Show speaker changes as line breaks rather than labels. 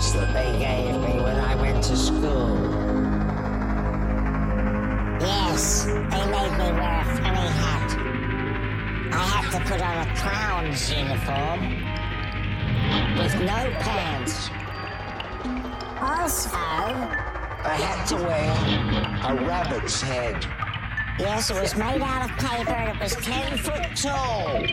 tortures that they gave me when I went to school. Yes, they made me wear a funny hat. I had to put on a clown's uniform with no pants. Also,
I had to wear a rabbit's head.
yes, it was made out of paper and it was 10 foot tall.